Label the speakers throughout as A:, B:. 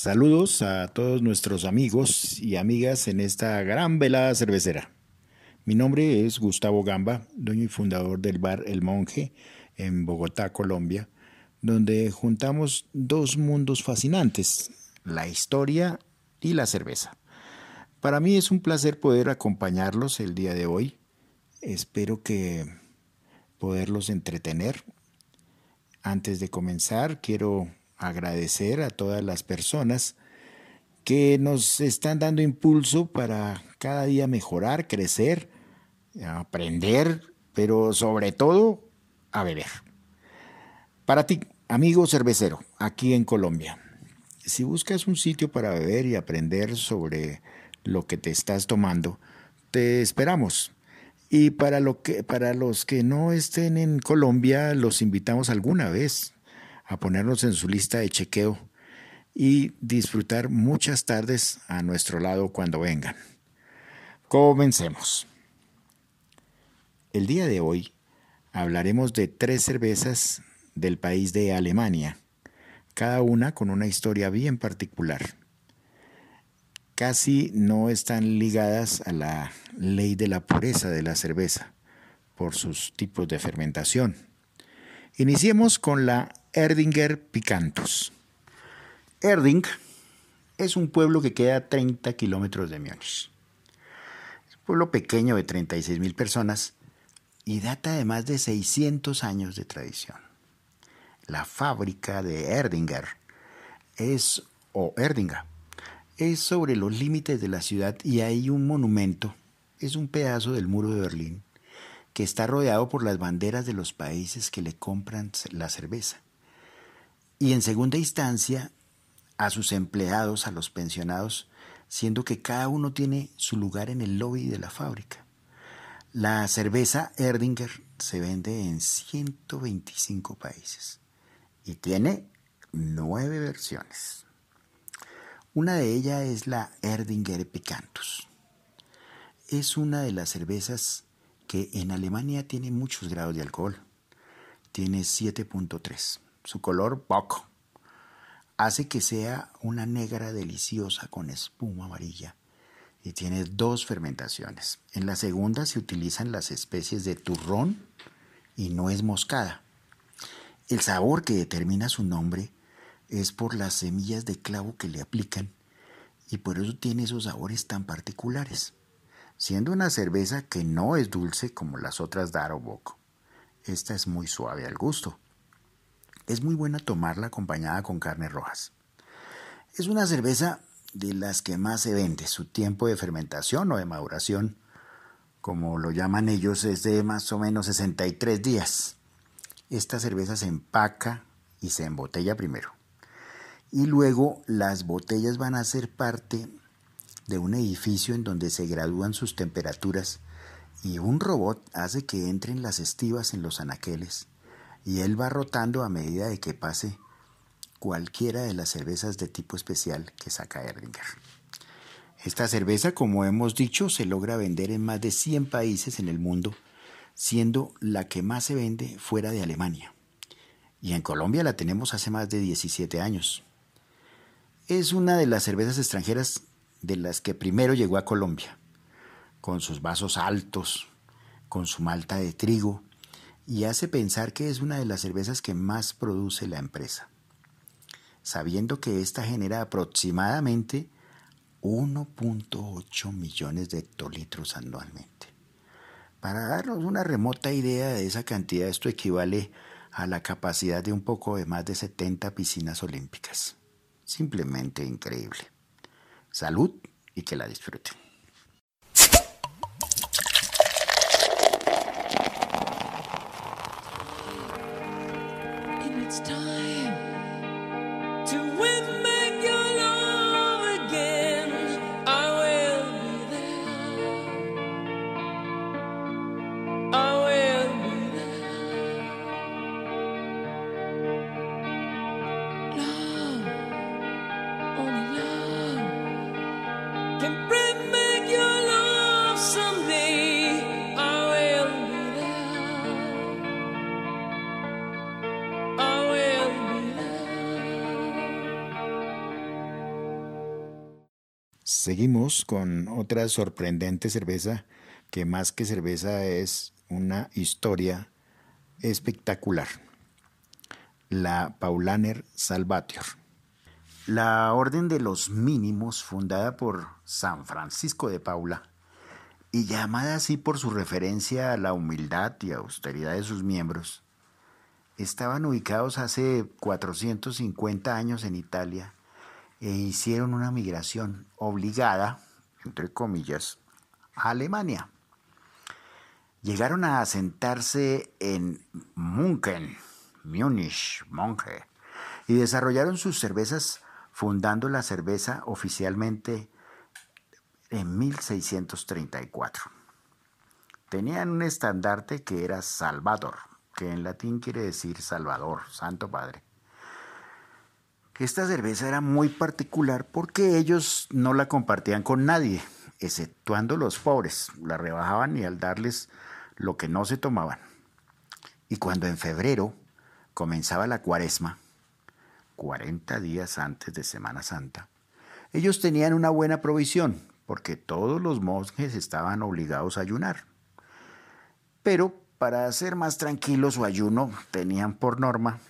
A: Saludos a todos nuestros amigos y amigas en esta gran velada cervecera. Mi nombre es Gustavo Gamba, dueño y fundador del bar El Monje en Bogotá, Colombia, donde juntamos dos mundos fascinantes, la historia y la cerveza. Para mí es un placer poder acompañarlos el día de hoy. Espero que poderlos entretener. Antes de comenzar, quiero agradecer a todas las personas que nos están dando impulso para cada día mejorar, crecer, aprender, pero sobre todo a beber. Para ti, amigo cervecero, aquí en Colombia, si buscas un sitio para beber y aprender sobre lo que te estás tomando, te esperamos. Y para, lo que, para los que no estén en Colombia, los invitamos alguna vez a ponernos en su lista de chequeo y disfrutar muchas tardes a nuestro lado cuando vengan. Comencemos. El día de hoy hablaremos de tres cervezas del país de Alemania, cada una con una historia bien particular. Casi no están ligadas a la ley de la pureza de la cerveza por sus tipos de fermentación. Iniciemos con la Erdinger Picantus. Erding es un pueblo que queda a 30 kilómetros de Múnich. Es un pueblo pequeño de 36 mil personas y data de más de 600 años de tradición. La fábrica de Erdinger es, o Erdinga, es sobre los límites de la ciudad y hay un monumento, es un pedazo del muro de Berlín, que está rodeado por las banderas de los países que le compran la cerveza y en segunda instancia a sus empleados, a los pensionados, siendo que cada uno tiene su lugar en el lobby de la fábrica. La cerveza Erdinger se vende en 125 países y tiene nueve versiones. Una de ellas es la Erdinger Picantus. Es una de las cervezas que en Alemania tiene muchos grados de alcohol. Tiene 7.3 su color poco, hace que sea una negra deliciosa con espuma amarilla y tiene dos fermentaciones. En la segunda se utilizan las especies de turrón y nuez moscada. El sabor que determina su nombre es por las semillas de clavo que le aplican y por eso tiene esos sabores tan particulares, siendo una cerveza que no es dulce como las otras Daro Boco. Esta es muy suave al gusto es muy buena tomarla acompañada con carnes rojas. Es una cerveza de las que más se vende. Su tiempo de fermentación o de maduración, como lo llaman ellos, es de más o menos 63 días. Esta cerveza se empaca y se embotella primero. Y luego las botellas van a ser parte de un edificio en donde se gradúan sus temperaturas y un robot hace que entren las estivas en los anaqueles y él va rotando a medida de que pase cualquiera de las cervezas de tipo especial que saca Erdinger. Esta cerveza, como hemos dicho, se logra vender en más de 100 países en el mundo, siendo la que más se vende fuera de Alemania. Y en Colombia la tenemos hace más de 17 años. Es una de las cervezas extranjeras de las que primero llegó a Colombia, con sus vasos altos, con su malta de trigo, y hace pensar que es una de las cervezas que más produce la empresa, sabiendo que esta genera aproximadamente 1.8 millones de hectolitros anualmente. Para darnos una remota idea de esa cantidad, esto equivale a la capacidad de un poco de más de 70 piscinas olímpicas. Simplemente increíble. Salud y que la disfruten. Seguimos con otra sorprendente cerveza que más que cerveza es una historia espectacular. La Paulaner Salvatior. La Orden de los Mínimos, fundada por San Francisco de Paula y llamada así por su referencia a la humildad y austeridad de sus miembros, estaban ubicados hace 450 años en Italia e hicieron una migración obligada, entre comillas, a Alemania. Llegaron a asentarse en Munchen, Múnich, Monge, y desarrollaron sus cervezas fundando la cerveza oficialmente en 1634. Tenían un estandarte que era Salvador, que en latín quiere decir Salvador, Santo Padre. Esta cerveza era muy particular porque ellos no la compartían con nadie, exceptuando los pobres. La rebajaban y al darles lo que no se tomaban. Y cuando en febrero comenzaba la cuaresma, 40 días antes de Semana Santa, ellos tenían una buena provisión, porque todos los monjes estaban obligados a ayunar. Pero para hacer más tranquilo su ayuno, tenían por norma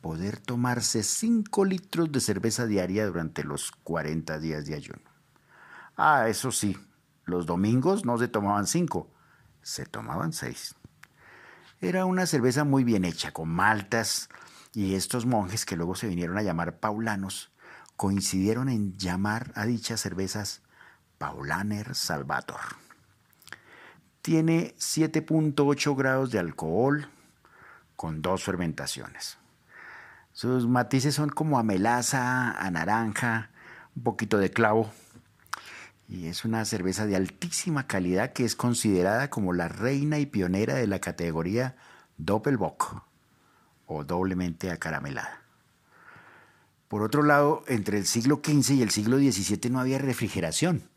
A: poder tomarse 5 litros de cerveza diaria durante los 40 días de ayuno. Ah, eso sí, los domingos no se tomaban 5, se tomaban 6. Era una cerveza muy bien hecha, con maltas, y estos monjes, que luego se vinieron a llamar paulanos, coincidieron en llamar a dichas cervezas Paulaner Salvator. Tiene 7.8 grados de alcohol con dos fermentaciones. Sus matices son como a melaza, a naranja, un poquito de clavo. Y es una cerveza de altísima calidad que es considerada como la reina y pionera de la categoría Doppelbock o doblemente acaramelada. Por otro lado, entre el siglo XV y el siglo XVII no había refrigeración.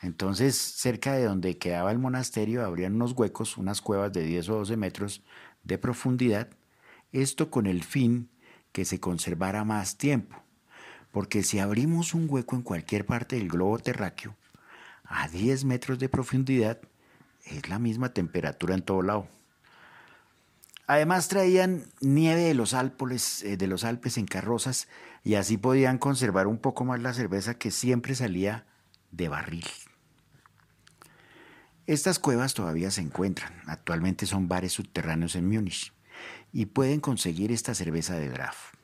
A: Entonces, cerca de donde quedaba el monasterio, habrían unos huecos, unas cuevas de 10 o 12 metros de profundidad, esto con el fin que se conservara más tiempo, porque si abrimos un hueco en cualquier parte del globo terráqueo, a 10 metros de profundidad, es la misma temperatura en todo lado. Además traían nieve de los, Alpes, eh, de los Alpes en carrozas y así podían conservar un poco más la cerveza que siempre salía de barril. Estas cuevas todavía se encuentran, actualmente son bares subterráneos en Múnich y pueden conseguir esta cerveza de draft.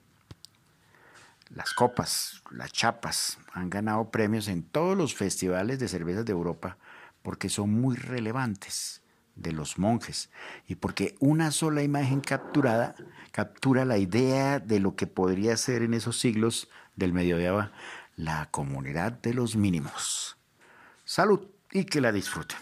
A: Las copas, las chapas, han ganado premios en todos los festivales de cervezas de Europa porque son muy relevantes de los monjes y porque una sola imagen capturada captura la idea de lo que podría ser en esos siglos del medioevo la comunidad de los mínimos. Salud y que la disfruten.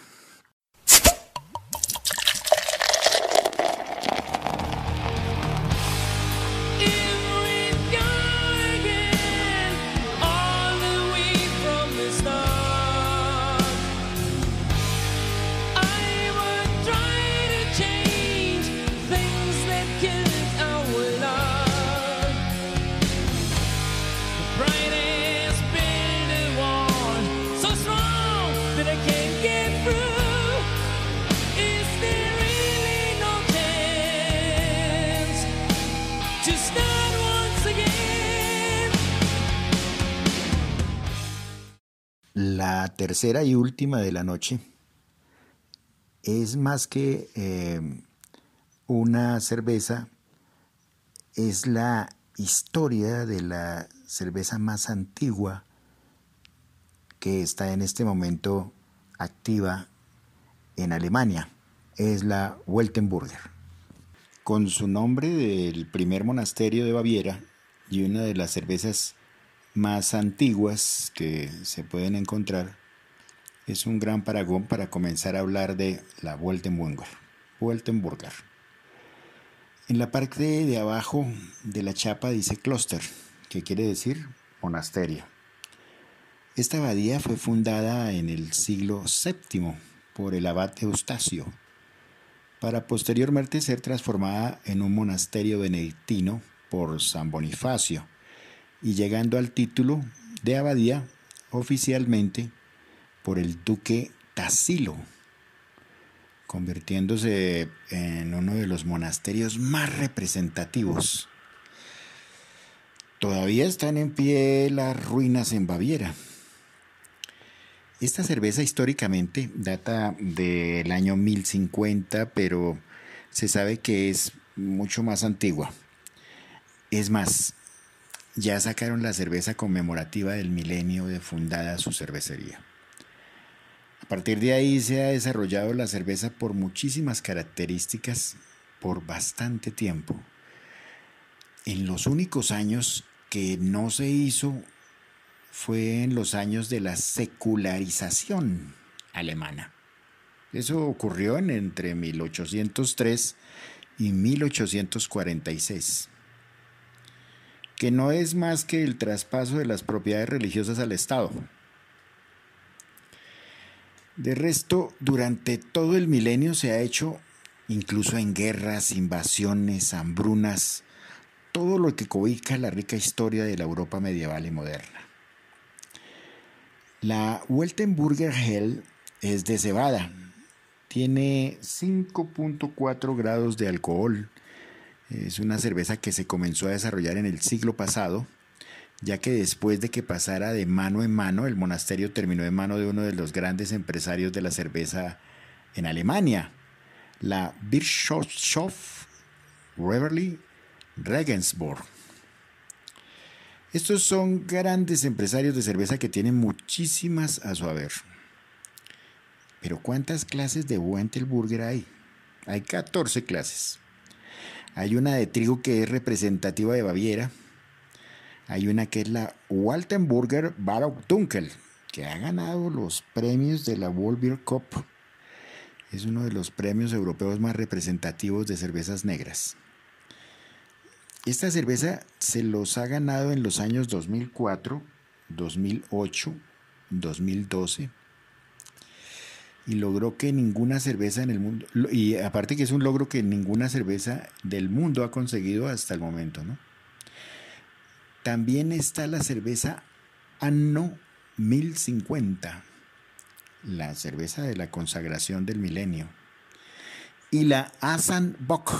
A: Tercera y última de la noche es más que eh, una cerveza, es la historia de la cerveza más antigua que está en este momento activa en Alemania. Es la Weltenburger. Con su nombre del primer monasterio de Baviera y una de las cervezas más antiguas que se pueden encontrar, es un gran paragón para comenzar a hablar de la Woltenburger. Woltenburger. En la parte de abajo de la chapa dice Kloster, que quiere decir monasterio. Esta abadía fue fundada en el siglo VII por el abad Eustacio, para posteriormente ser transformada en un monasterio benedictino por San Bonifacio y llegando al título de abadía oficialmente por el duque Tassilo, convirtiéndose en uno de los monasterios más representativos. Todavía están en pie las ruinas en Baviera. Esta cerveza históricamente data del año 1050, pero se sabe que es mucho más antigua. Es más, ya sacaron la cerveza conmemorativa del milenio de fundada su cervecería. A partir de ahí se ha desarrollado la cerveza por muchísimas características por bastante tiempo. En los únicos años que no se hizo fue en los años de la secularización alemana. Eso ocurrió en entre 1803 y 1846, que no es más que el traspaso de las propiedades religiosas al Estado. De resto, durante todo el milenio se ha hecho, incluso en guerras, invasiones, hambrunas, todo lo que cobija la rica historia de la Europa medieval y moderna. La Weltenburger Hell es de cebada, tiene 5.4 grados de alcohol. Es una cerveza que se comenzó a desarrollar en el siglo pasado, ya que después de que pasara de mano en mano, el monasterio terminó en mano de uno de los grandes empresarios de la cerveza en Alemania, la Bischofshof Reverly Regensburg. Estos son grandes empresarios de cerveza que tienen muchísimas a su haber. Pero ¿cuántas clases de Wentelburger hay? Hay 14 clases. Hay una de trigo que es representativa de Baviera. Hay una que es la Waltenburger Barock Dunkel, que ha ganado los premios de la World Beer Cup. Es uno de los premios europeos más representativos de cervezas negras. Esta cerveza se los ha ganado en los años 2004, 2008, 2012 y logró que ninguna cerveza en el mundo, y aparte que es un logro que ninguna cerveza del mundo ha conseguido hasta el momento, ¿no? También está la cerveza Anno 1050, la cerveza de la consagración del milenio, y la Asan Bock,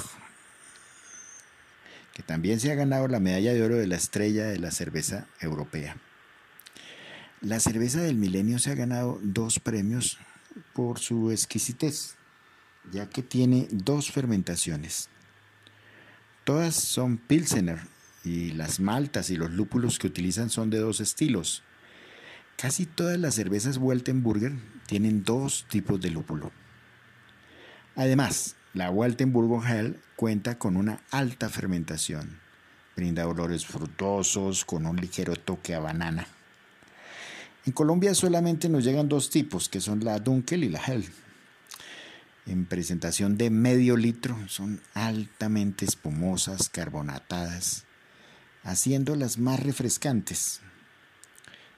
A: que también se ha ganado la medalla de oro de la estrella de la cerveza europea. La cerveza del milenio se ha ganado dos premios por su exquisitez, ya que tiene dos fermentaciones. Todas son Pilsener y las maltas y los lúpulos que utilizan son de dos estilos. Casi todas las cervezas Weltenburger tienen dos tipos de lúpulo. Además, la Weltenburger Hell cuenta con una alta fermentación. Brinda olores frutosos con un ligero toque a banana. En Colombia solamente nos llegan dos tipos, que son la Dunkel y la Hell. En presentación de medio litro, son altamente espumosas, carbonatadas, haciéndolas más refrescantes.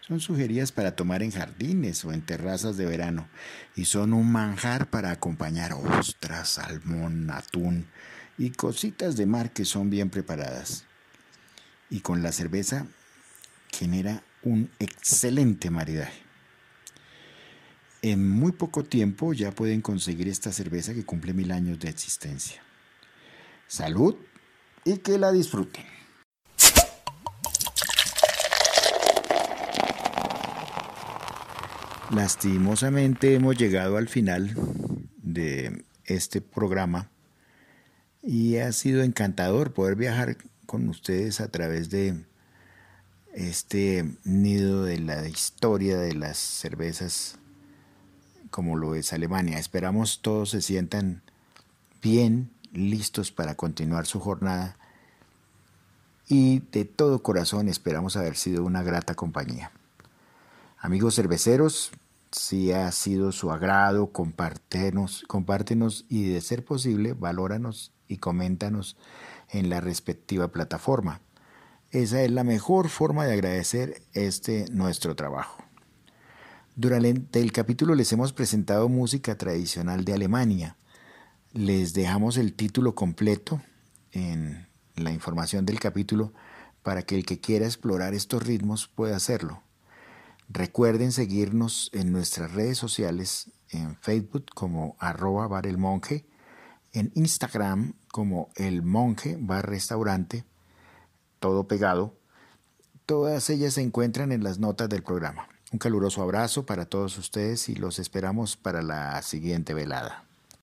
A: Son sugeridas para tomar en jardines o en terrazas de verano y son un manjar para acompañar ostras, salmón, atún y cositas de mar que son bien preparadas. Y con la cerveza genera un excelente maridaje. En muy poco tiempo ya pueden conseguir esta cerveza que cumple mil años de existencia. Salud y que la disfruten. Lastimosamente hemos llegado al final de este programa y ha sido encantador poder viajar con ustedes a través de este nido de la historia de las cervezas como lo es Alemania. Esperamos todos se sientan bien listos para continuar su jornada y de todo corazón esperamos haber sido una grata compañía. Amigos cerveceros, si ha sido su agrado, compártenos, compártenos y de ser posible, valóranos y coméntanos en la respectiva plataforma. Esa es la mejor forma de agradecer este nuestro trabajo. Durante el capítulo les hemos presentado música tradicional de Alemania. Les dejamos el título completo en la información del capítulo para que el que quiera explorar estos ritmos pueda hacerlo. Recuerden seguirnos en nuestras redes sociales, en Facebook como arroba bar el monje, en Instagram como el monje bar restaurante, todo pegado. Todas ellas se encuentran en las notas del programa. Un caluroso abrazo para todos ustedes y los esperamos para la siguiente velada.